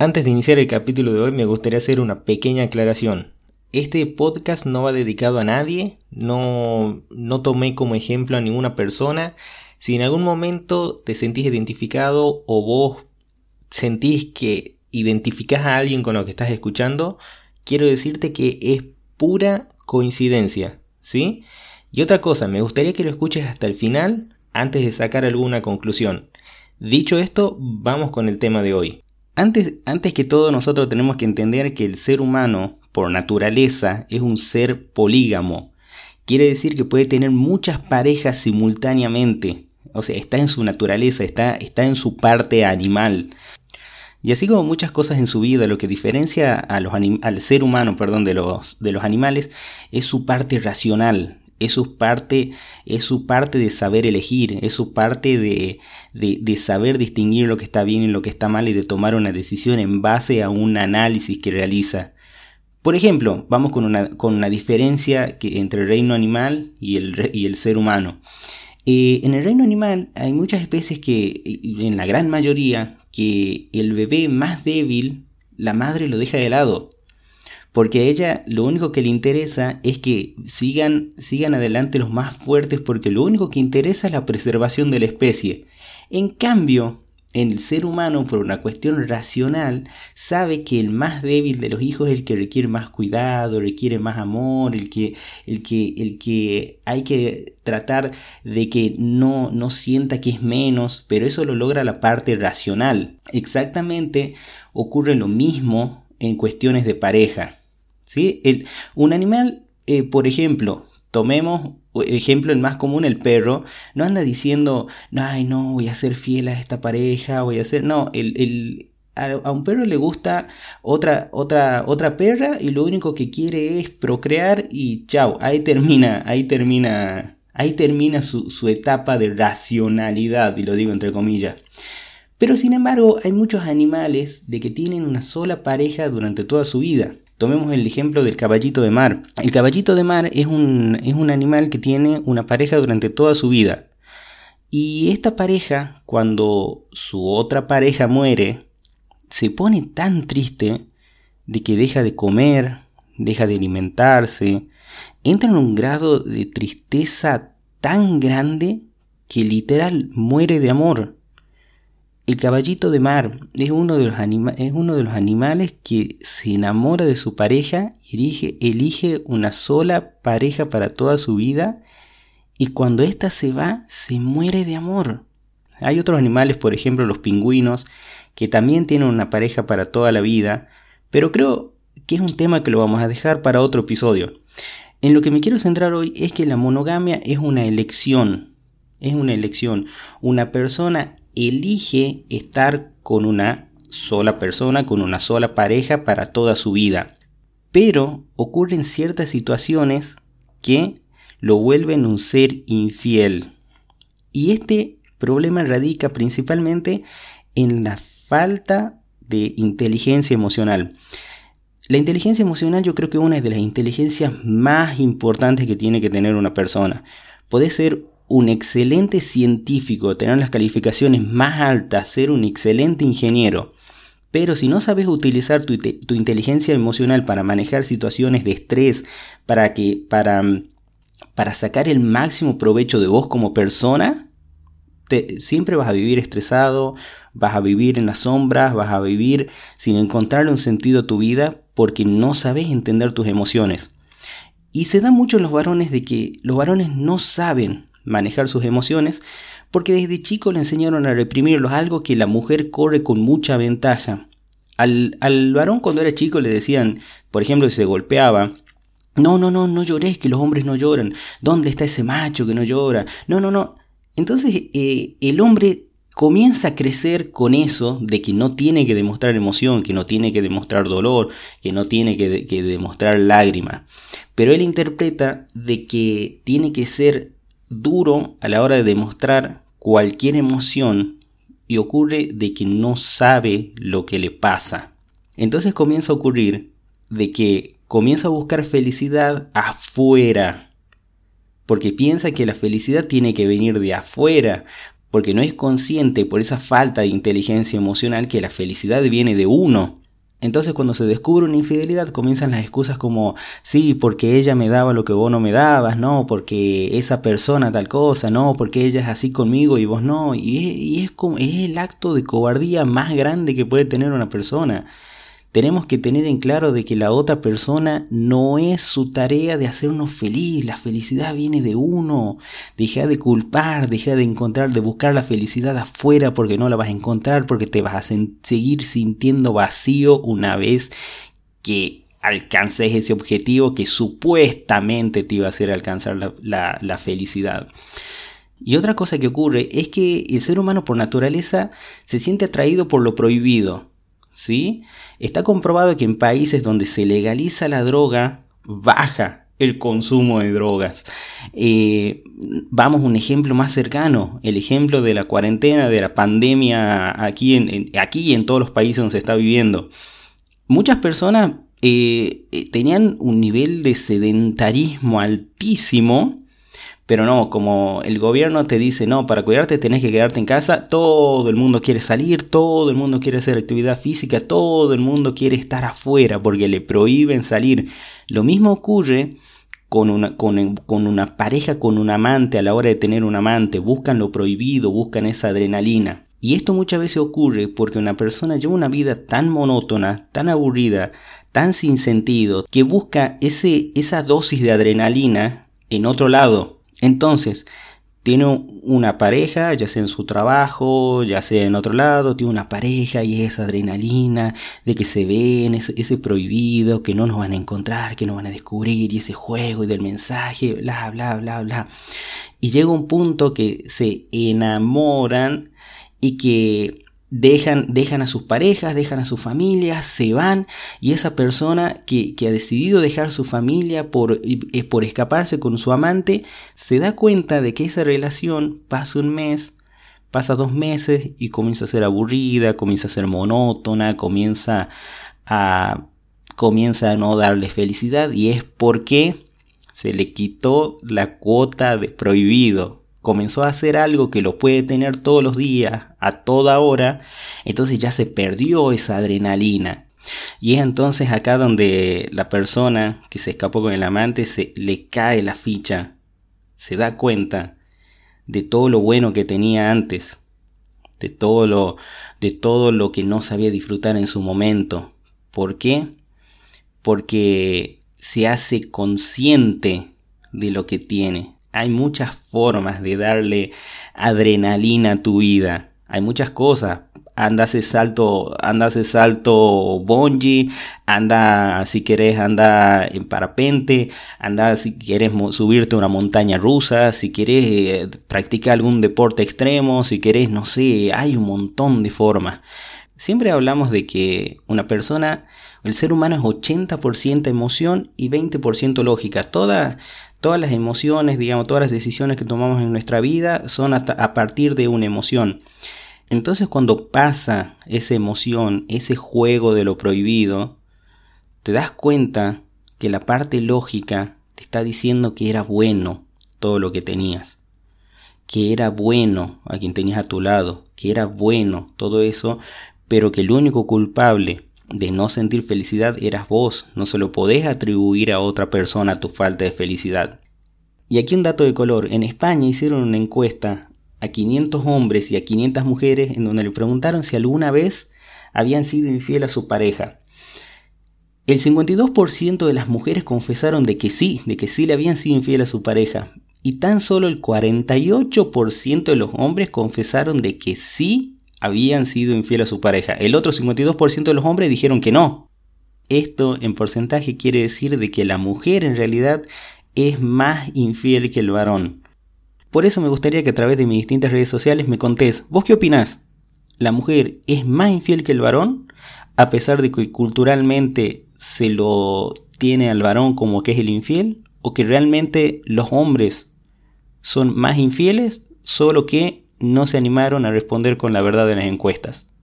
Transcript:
Antes de iniciar el capítulo de hoy me gustaría hacer una pequeña aclaración. Este podcast no va dedicado a nadie, no, no tomé como ejemplo a ninguna persona. Si en algún momento te sentís identificado o vos sentís que identificás a alguien con lo que estás escuchando, quiero decirte que es pura coincidencia, ¿sí? Y otra cosa, me gustaría que lo escuches hasta el final antes de sacar alguna conclusión. Dicho esto, vamos con el tema de hoy. Antes, que todo, nosotros tenemos que entender que el ser humano, por naturaleza, es un ser polígamo. Quiere decir que puede tener muchas parejas simultáneamente. O sea, está en su naturaleza, está, en su parte animal. Y así como muchas cosas en su vida, lo que diferencia al ser humano perdón, de los animales es su parte racional, es su parte, es parte de saber elegir, es su parte de, de, saber distinguir lo que está bien y lo que está mal y de tomar una decisión en base a un análisis que realiza. Por ejemplo, vamos con una, con una diferencia entre el reino animal y el, y el ser humano. Eh, en el reino animal hay muchas especies que, en la gran mayoría, que el bebé más débil, la madre lo deja de lado porque a ella lo único que le interesa es que sigan, sigan adelante los más fuertes porque lo único que interesa es la preservación de la especie. En cambio, el ser humano, por una cuestión racional, sabe que el más débil de los hijos es el que requiere más cuidado, requiere más amor, el que, el que, el que hay que tratar de que no, no sienta que es menos, pero eso lo logra la parte racional. Exactamente ocurre lo mismo en cuestiones de pareja. ¿Sí? El, un animal, eh, por ejemplo, tomemos ejemplo el más común, el perro, no anda diciendo, ay, no, voy a ser fiel a esta pareja, voy a ser, no, el, el, a, un perro le gusta otra, otra, otra perra y lo único que quiere es procrear y chao, ahí termina, ahí termina, ahí termina su, su etapa de racionalidad, y lo digo entre comillas. Pero sin embargo, hay muchos animales de que tienen una sola pareja durante toda su vida. Tomemos el ejemplo del caballito de mar. El caballito de mar es un, es un animal que tiene una pareja durante toda su vida. Y esta pareja, cuando su otra pareja muere, se pone tan triste de que deja de comer, deja de alimentarse, entra en un grado de tristeza tan grande que literal muere de amor. El caballito de mar es uno de los, es uno de los animales que se enamora de su pareja y elige una sola pareja para toda su vida y cuando ésta se va se muere de amor. Hay otros animales, por ejemplo los pingüinos, que también tienen una pareja para toda la vida, pero creo que es un tema que lo vamos a dejar para otro episodio. En lo que me quiero centrar hoy es que la monogamia es una elección, es una elección. Una persona elige estar con una sola persona, con una sola pareja para toda su vida. Pero ocurren ciertas situaciones que lo vuelven un ser infiel. Y este problema radica principalmente en la falta de inteligencia emocional. La inteligencia emocional yo creo que es una de las inteligencias más importantes que tiene que tener una persona. Puede ser un excelente científico, tener las calificaciones más altas, ser un excelente ingeniero, pero si no sabes utilizar tu, inteligencia emocional para manejar situaciones de estrés, para que para, para sacar el máximo provecho de vos como persona, siempre vas a vivir estresado, vas a vivir en las sombras, vas a vivir sin encontrarle un sentido a tu vida porque no sabes entender tus emociones. Y se da mucho en los varones de que los varones no saben manejar sus emociones, porque desde chico le enseñaron a reprimirlos, algo que la mujer corre con mucha ventaja. Al, al varón cuando era chico le decían, por ejemplo, si se golpeaba, no, no, no, no llores, que los hombres no lloran. ¿Dónde está ese macho que no llora? No, no, no. Entonces eh, el hombre comienza a crecer con eso de que no tiene que demostrar emoción, que no tiene que demostrar dolor, que no tiene que, que demostrar lágrima. Pero él interpreta de que tiene que ser duro a la hora de demostrar cualquier emoción y ocurre de que no sabe lo que le pasa. Entonces comienza a ocurrir de que comienza a buscar felicidad afuera, porque piensa que la felicidad tiene que venir de afuera, porque no es consciente por esa falta de inteligencia emocional que la felicidad viene de uno. Entonces cuando se descubre una infidelidad comienzan las excusas como, sí, porque ella me daba lo que vos no me dabas, no, porque esa persona tal cosa, no, porque ella es así conmigo y vos no. Y es, como, es el acto de cobardía más grande que puede tener una persona tenemos que tener en claro de que la otra persona no es su tarea de hacernos feliz, la felicidad viene de uno, deja de culpar, deja de encontrar, de buscar la felicidad afuera porque no la vas a encontrar, porque te vas a seguir sintiendo vacío una vez que alcances ese objetivo que supuestamente te iba a hacer alcanzar la, la felicidad. Y otra cosa que ocurre es que el ser humano por naturaleza se siente atraído por lo prohibido. ¿Sí? Está comprobado que en países donde se legaliza la droga, baja el consumo de drogas. Eh, vamos a un ejemplo más cercano, el ejemplo de la cuarentena, de la pandemia aquí, en, aquí y en todos los países donde se está viviendo. Muchas personas eh, eh, tenían un nivel de sedentarismo altísimo pero no, como el gobierno te dice, no, para cuidarte tenés que quedarte en casa, todo el mundo quiere salir, todo el mundo quiere hacer actividad física, todo el mundo quiere estar afuera porque le prohíben salir. Lo mismo ocurre con una, con, con una pareja, con un amante, a la hora de tener un amante, buscan lo prohibido, buscan esa adrenalina. Y esto muchas veces ocurre porque una persona lleva una vida tan monótona, tan aburrida, tan sin sentido, que busca ese, esa dosis de adrenalina en otro lado, entonces, tiene una pareja, ya sea en su trabajo, ya sea en otro lado, tiene una pareja y esa adrenalina de que se ven, ese, prohibido, que no nos van a encontrar, que no van a descubrir, y ese juego y del mensaje, bla, bla, bla, bla. Y llega un punto que se enamoran y que dejan, dejan a sus parejas, dejan a sus familias, se van y esa persona que, ha decidido dejar su familia por, por escaparse con su amante, se da cuenta de que esa relación pasa un mes, pasa dos meses y comienza a ser aburrida, comienza a ser monótona, comienza a, comienza a no darle felicidad y es porque se le quitó la cuota de prohibido, comenzó a hacer algo que lo puede tener todos los días, a toda hora, entonces ya se perdió esa adrenalina. Y es entonces acá donde la persona que se escapó con el amante se le cae la ficha, se da cuenta de todo lo bueno que tenía antes, de todo lo de todo lo que no sabía disfrutar en su momento. ¿Por qué? Porque se hace consciente de lo que tiene, hay muchas formas de darle adrenalina a tu vida. Hay muchas cosas. Anda ese salto, anda ese salto bungee, anda si quieres anda en parapente, anda si quieres subirte a una montaña rusa, si quieres eh, practicar algún deporte extremo, si quieres, no sé, hay un montón de formas. Siempre hablamos de que una persona, el ser humano es 80% emoción y 20% lógica. Toda, Todas las emociones, digamos, todas las decisiones que tomamos en nuestra vida son a partir de una emoción. Entonces cuando pasa esa emoción, ese juego de lo prohibido, te das cuenta que la parte lógica te está diciendo que era bueno todo lo que tenías, que era bueno a quien tenías a tu lado, que era bueno todo eso, pero que el único culpable de no sentir felicidad eras vos, no se lo podés atribuir a otra persona tu falta de felicidad. Y aquí un dato de color, en España hicieron una encuesta a 500 hombres y a 500 mujeres en donde le preguntaron si alguna vez habían sido infiel a su pareja. El 52% de las mujeres confesaron de que sí, de que sí le habían sido infiel a su pareja. Y tan solo el 48% de los hombres confesaron de que sí habían sido infiel a su pareja. El otro 52% de los hombres dijeron que no. Esto en porcentaje quiere decir de que la mujer en realidad es más infiel que el varón. Por eso me gustaría que a través de mis distintas redes sociales me contés, ¿vos qué opinás? ¿La mujer es más infiel que el varón? A pesar de que culturalmente se lo tiene al varón como que es el infiel, o que realmente los hombres son más infieles, solo que no se animaron a responder con la verdad en las encuestas.